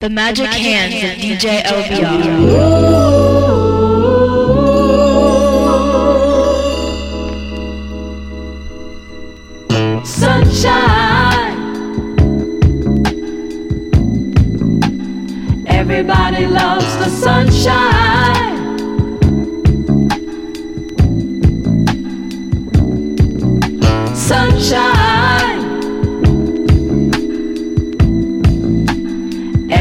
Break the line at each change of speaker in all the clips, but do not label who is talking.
The Magic, the magic Hands, hands of DJ LBR.
Sunshine. Everybody loves the sunshine. Sunshine.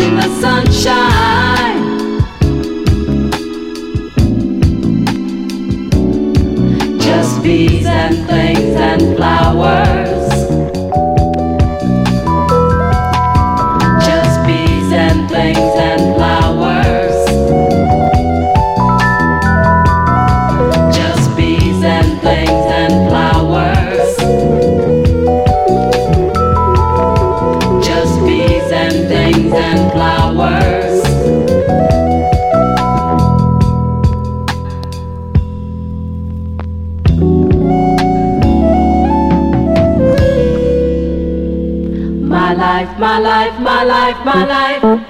In the sunshine. Just bees and things and flowers. Life, my life, my life,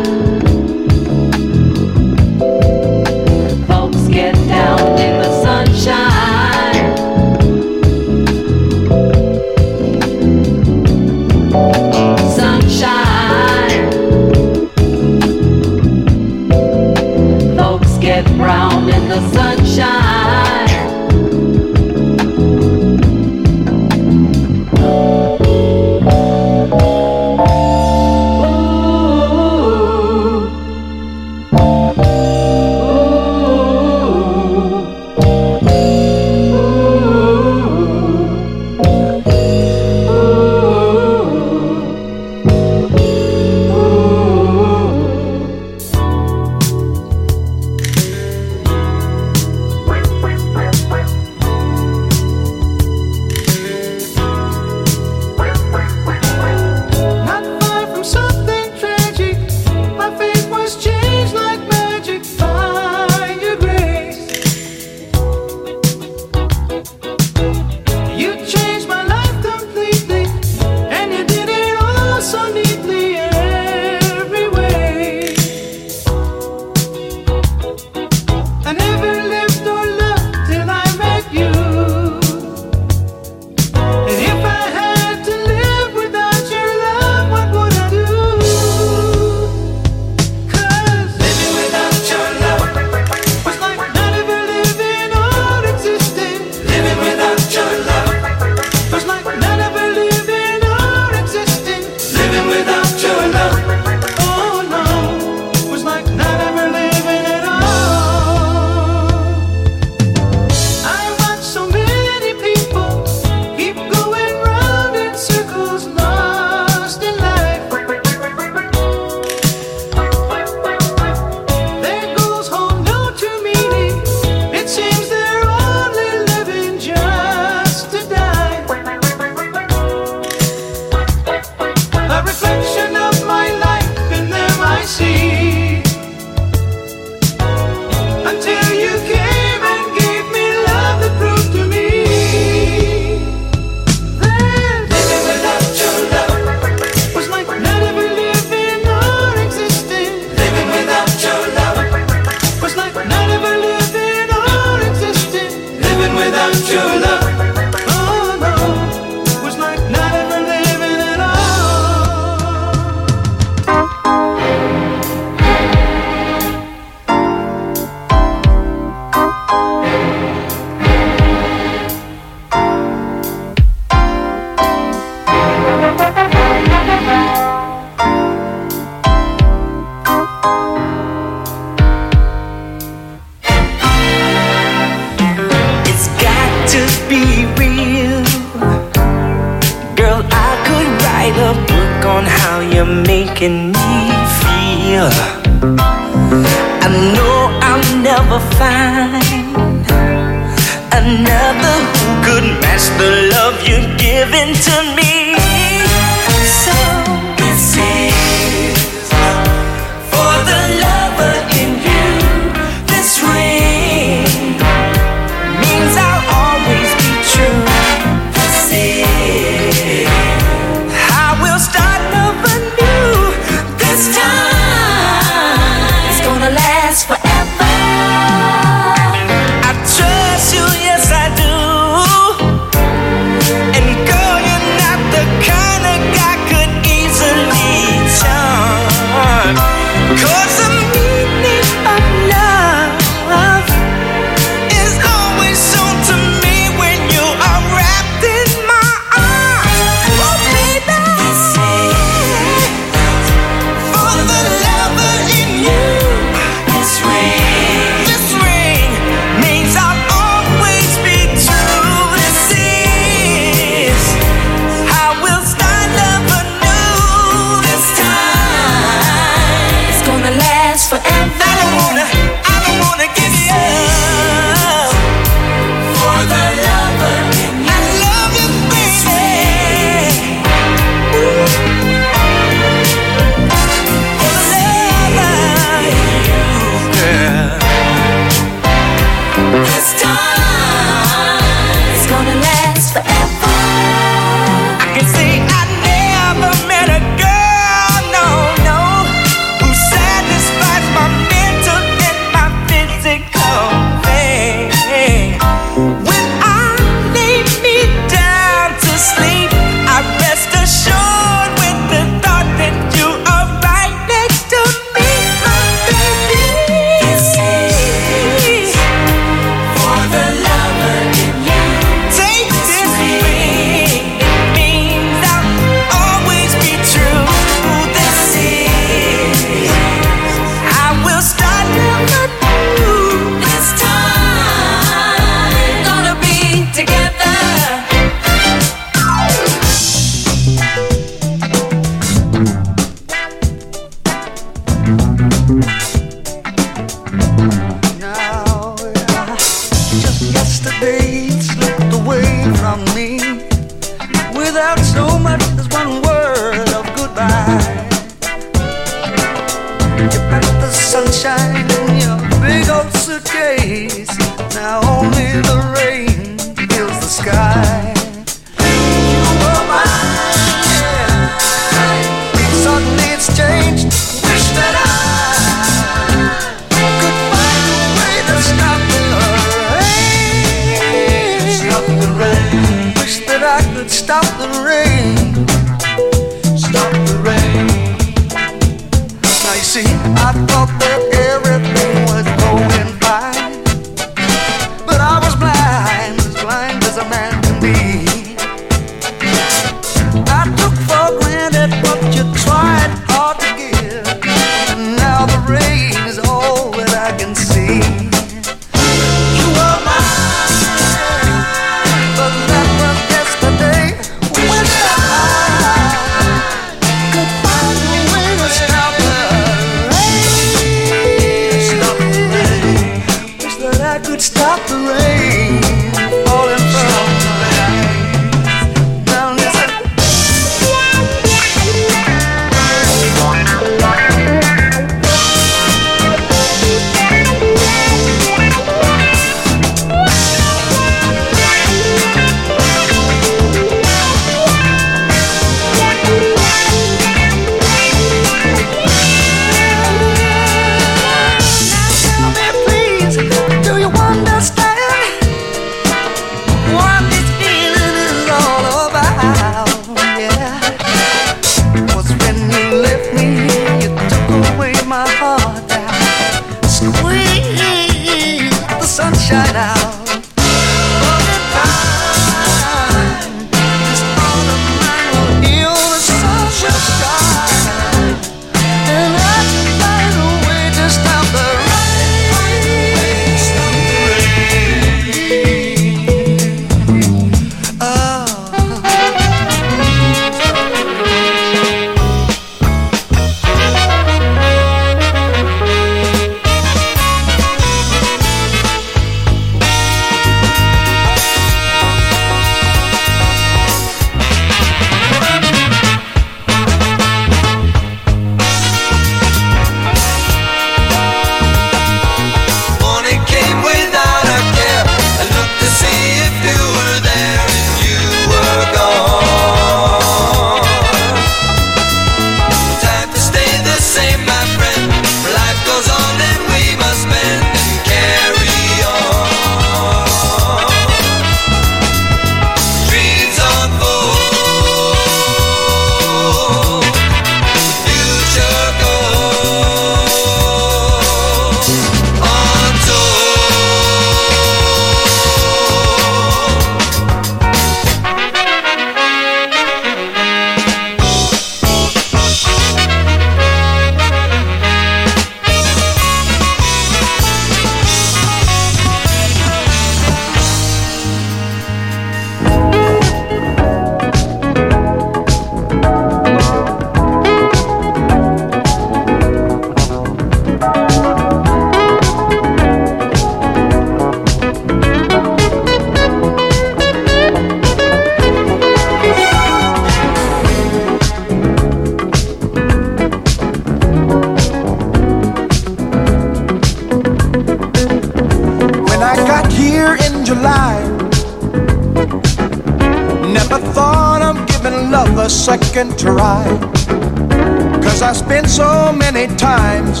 Cause I spent so many times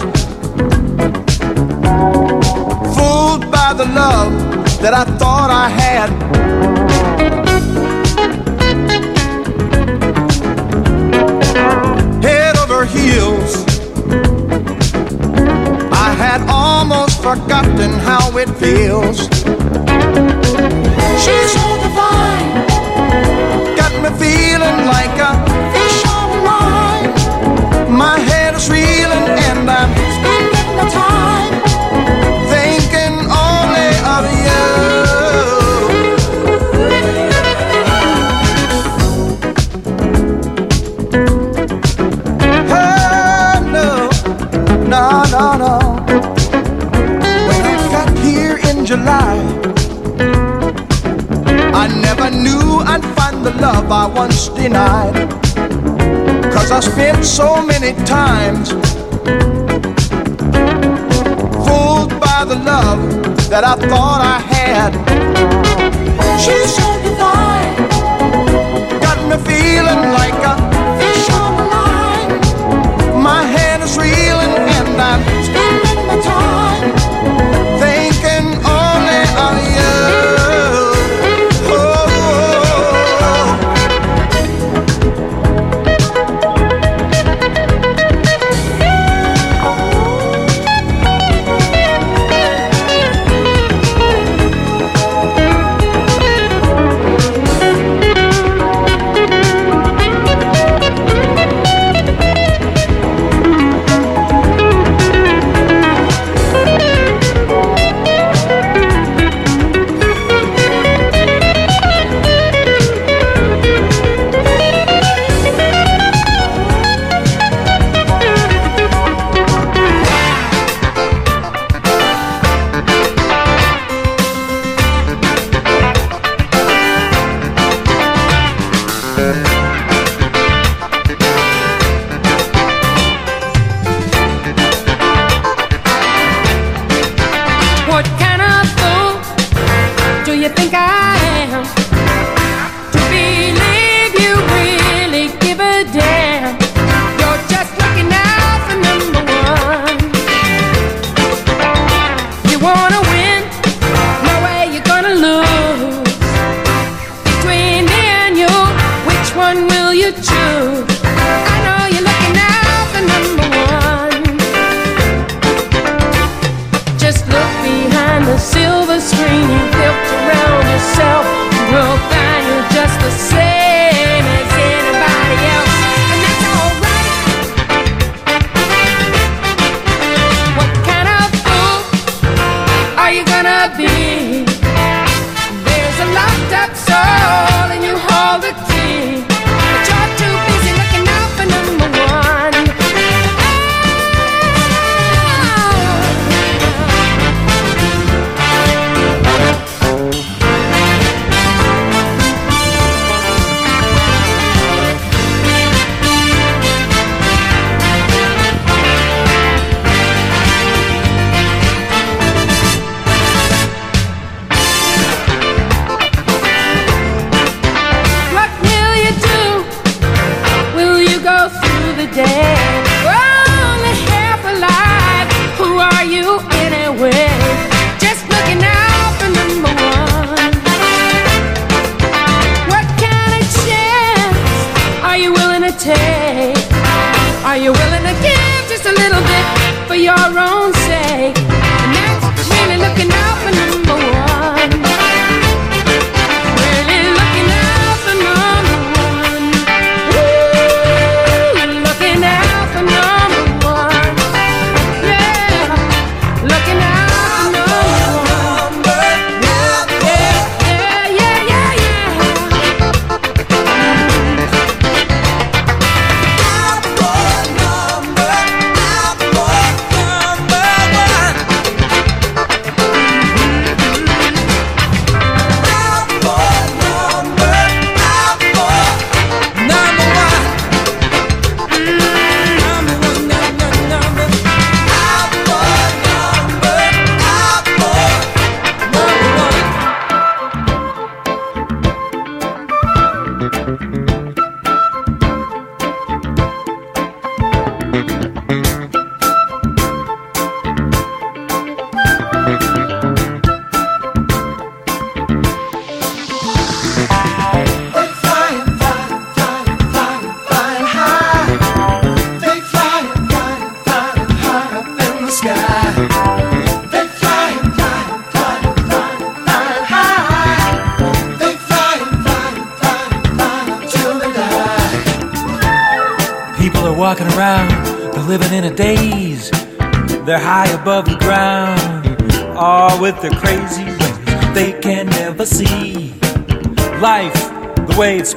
fooled by the love that I thought I had. Head over heels, I had almost forgotten how it feels. She's so divine, got me feeling like a lie. I never knew I'd find the love I once denied. Cause I spent so many times fooled by the love that I thought I had. She's so divine. Got me feeling like a fish on the line. My head is reeling and I'm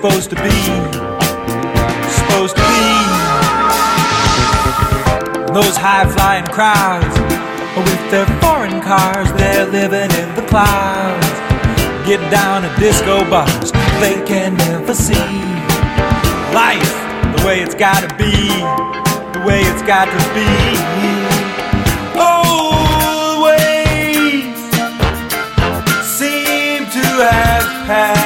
supposed to be. Supposed to be. Those high flying crowds, with their foreign cars, they're living in the clouds. Get down at disco bars, they can never see life the way it's gotta be, the way it's got to be. Oh, the ways seem to have passed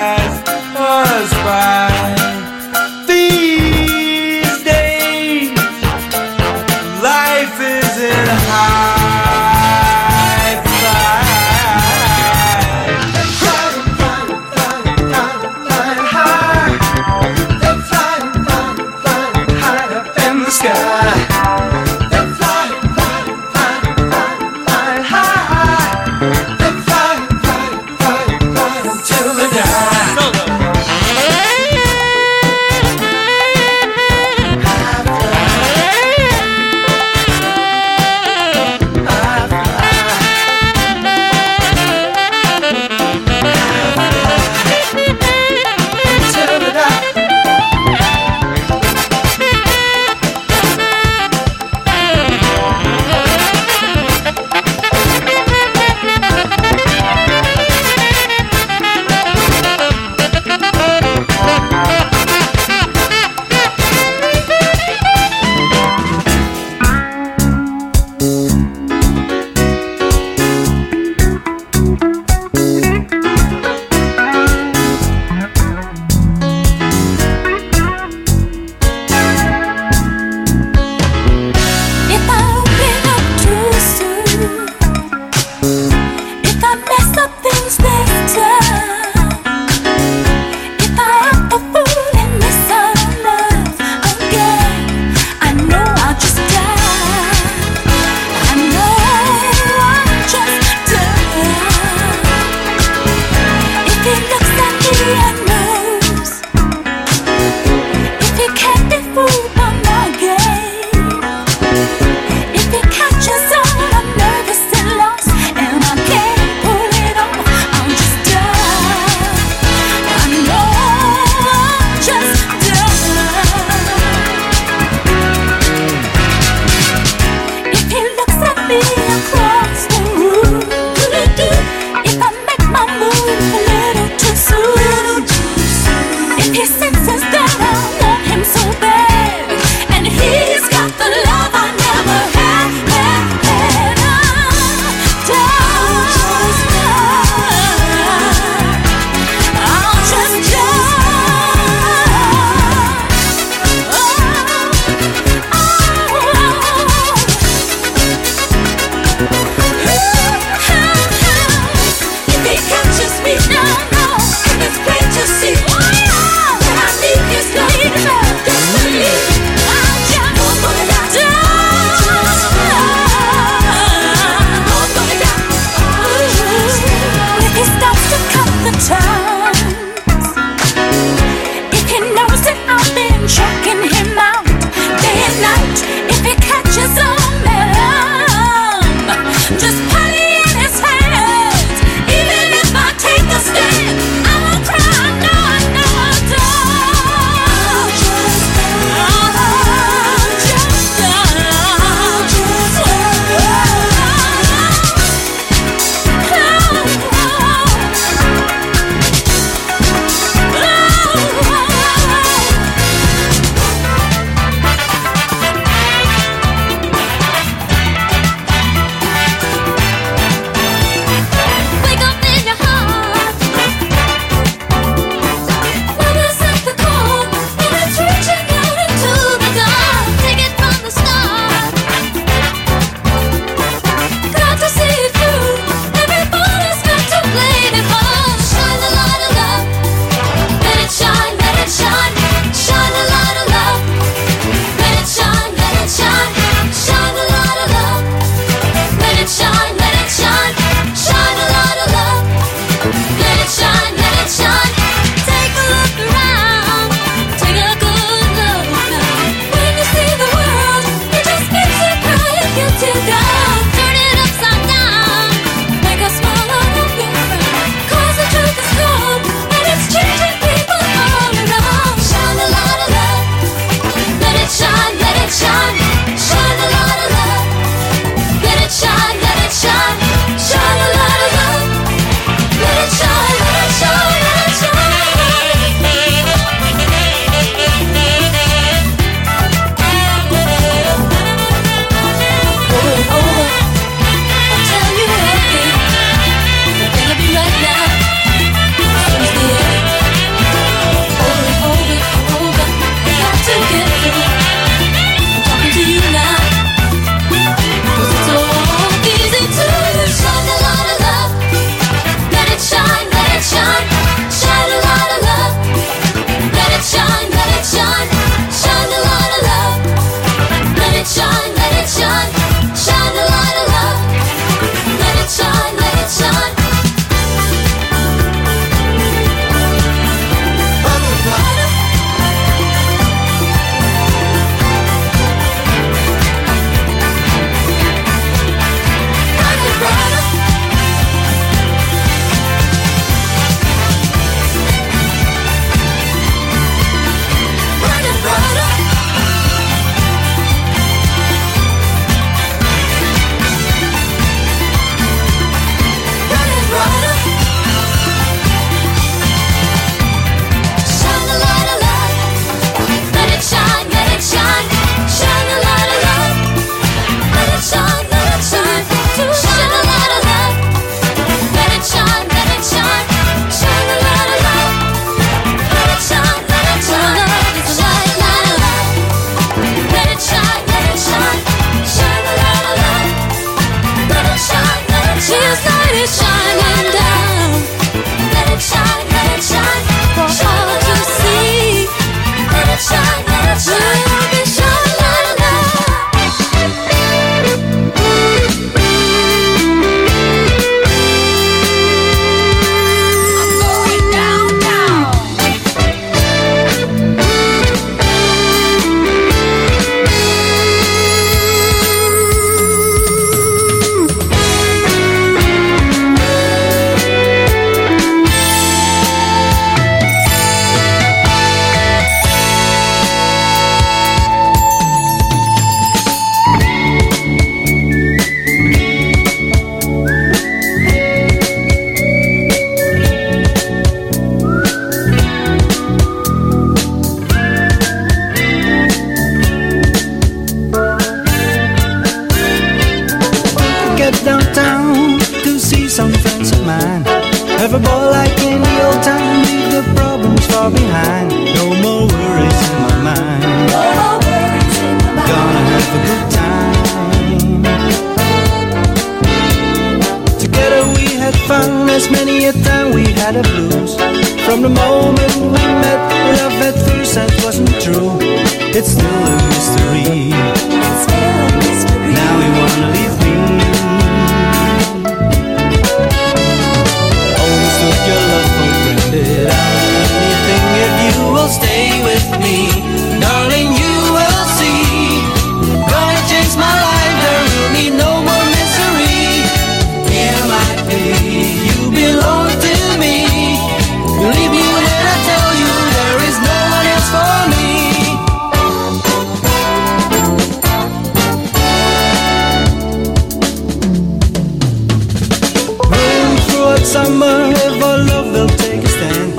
summer if
our love will take a stand.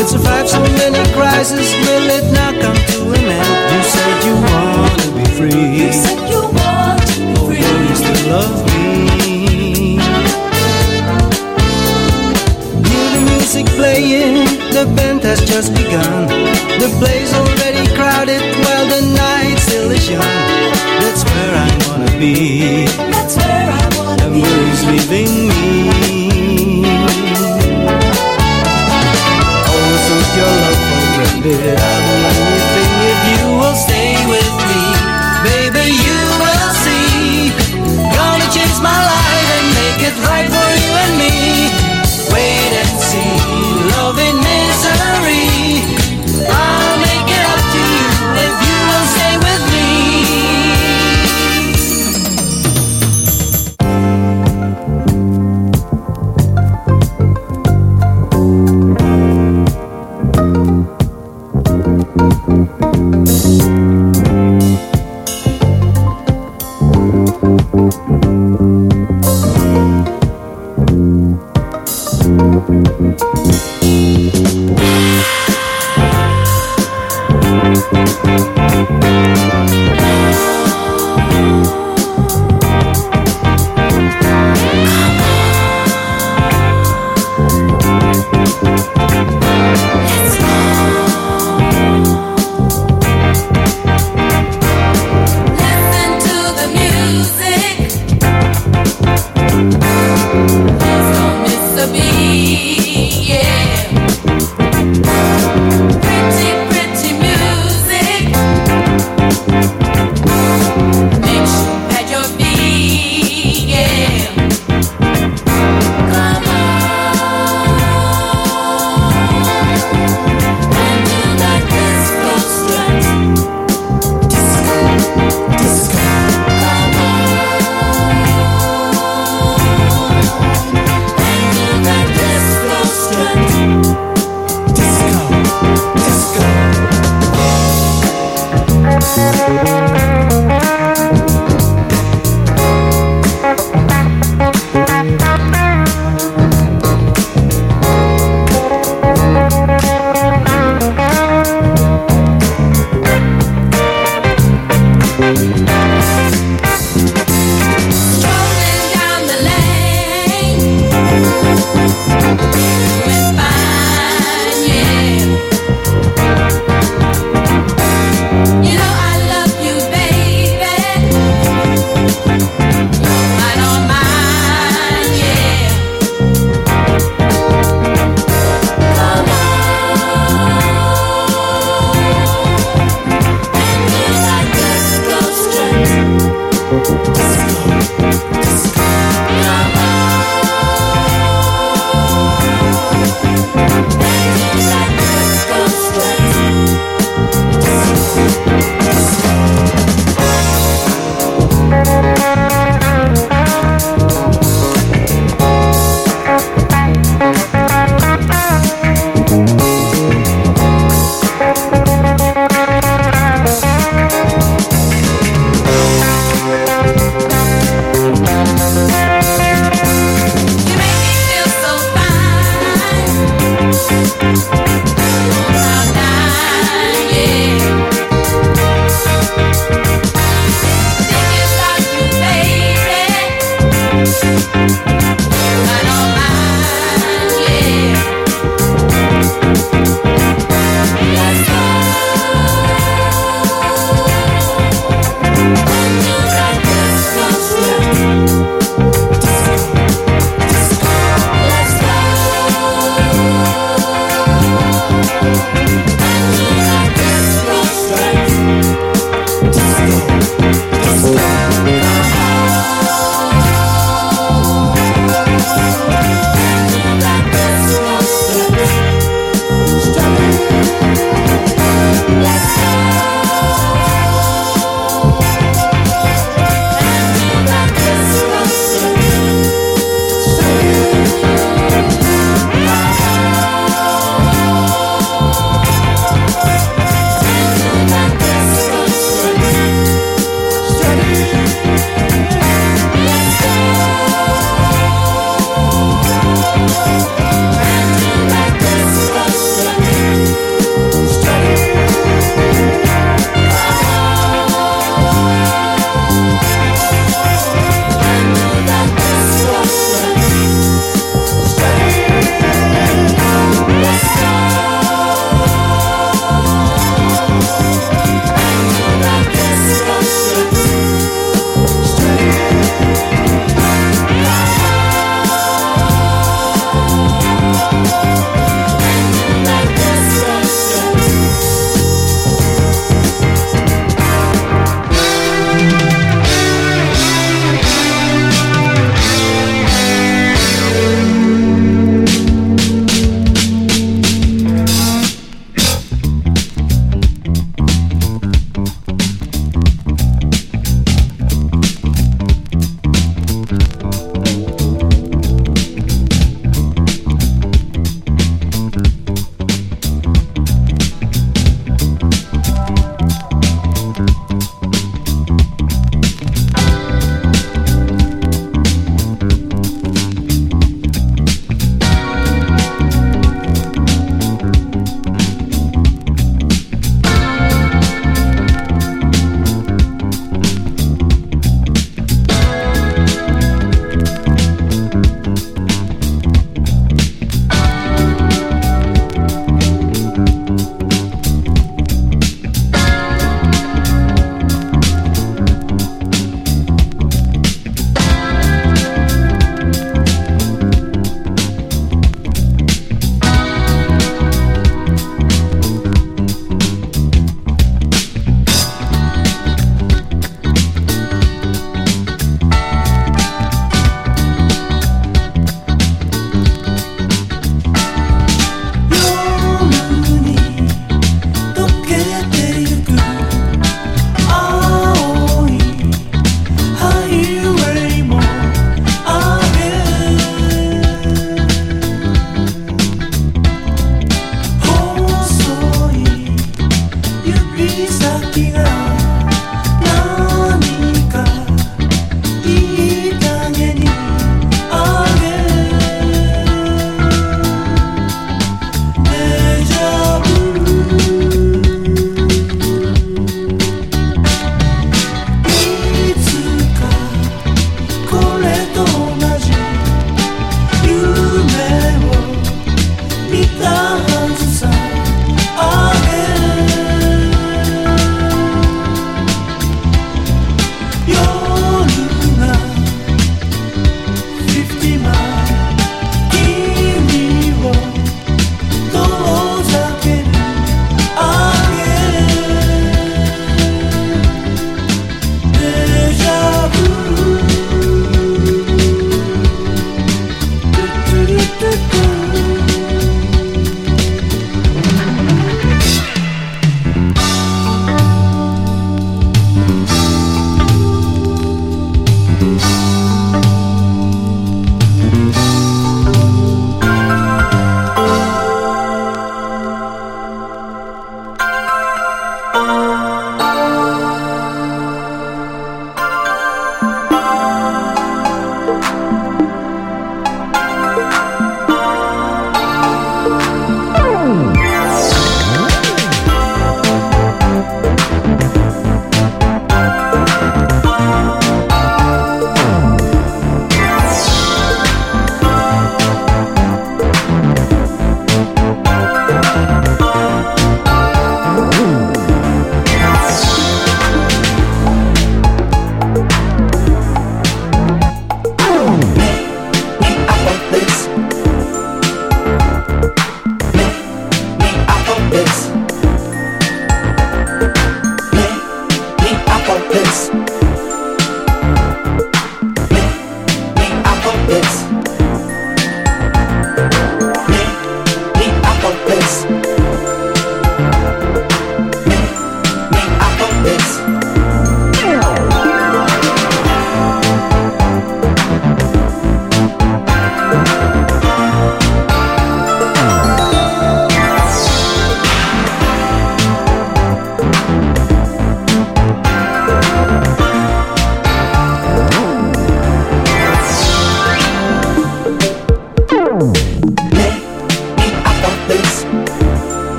It survived so many crises, will it not come to an end? You said you want to be free. You said you want to be free. Oh, will you still love me? Hear the music playing, the band has just begun. The place already crowded while the night still is young. That's where I wanna be. That's where I wanna and be. And where he's leaving me?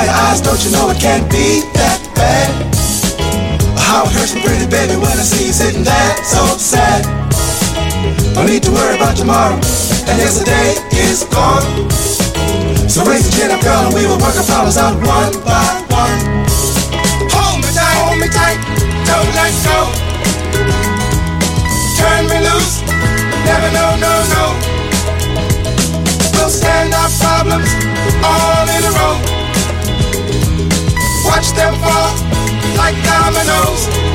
my eyes, don't you know it can't be that bad? How it hurts me pretty baby when I see you sitting that so sad. No need to worry about tomorrow, and yesterday is gone. So raise your chin up, girl, and we will work our problems out one by one. Hold me tight, hold me tight, don't let go. Turn me loose, never no, no, no. We'll stand our problems all in a row watch them fall like dominoes.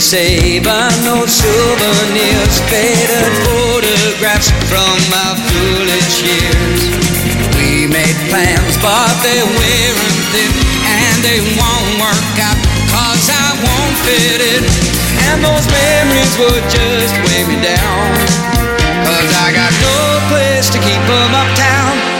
Save no souvenirs, faded photographs from my foolish years. We made plans, but they weren't thin, and they won't work out, cause I won't fit in. And those memories would just weigh me down, cause I got no place to keep them uptown.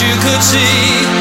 you could see.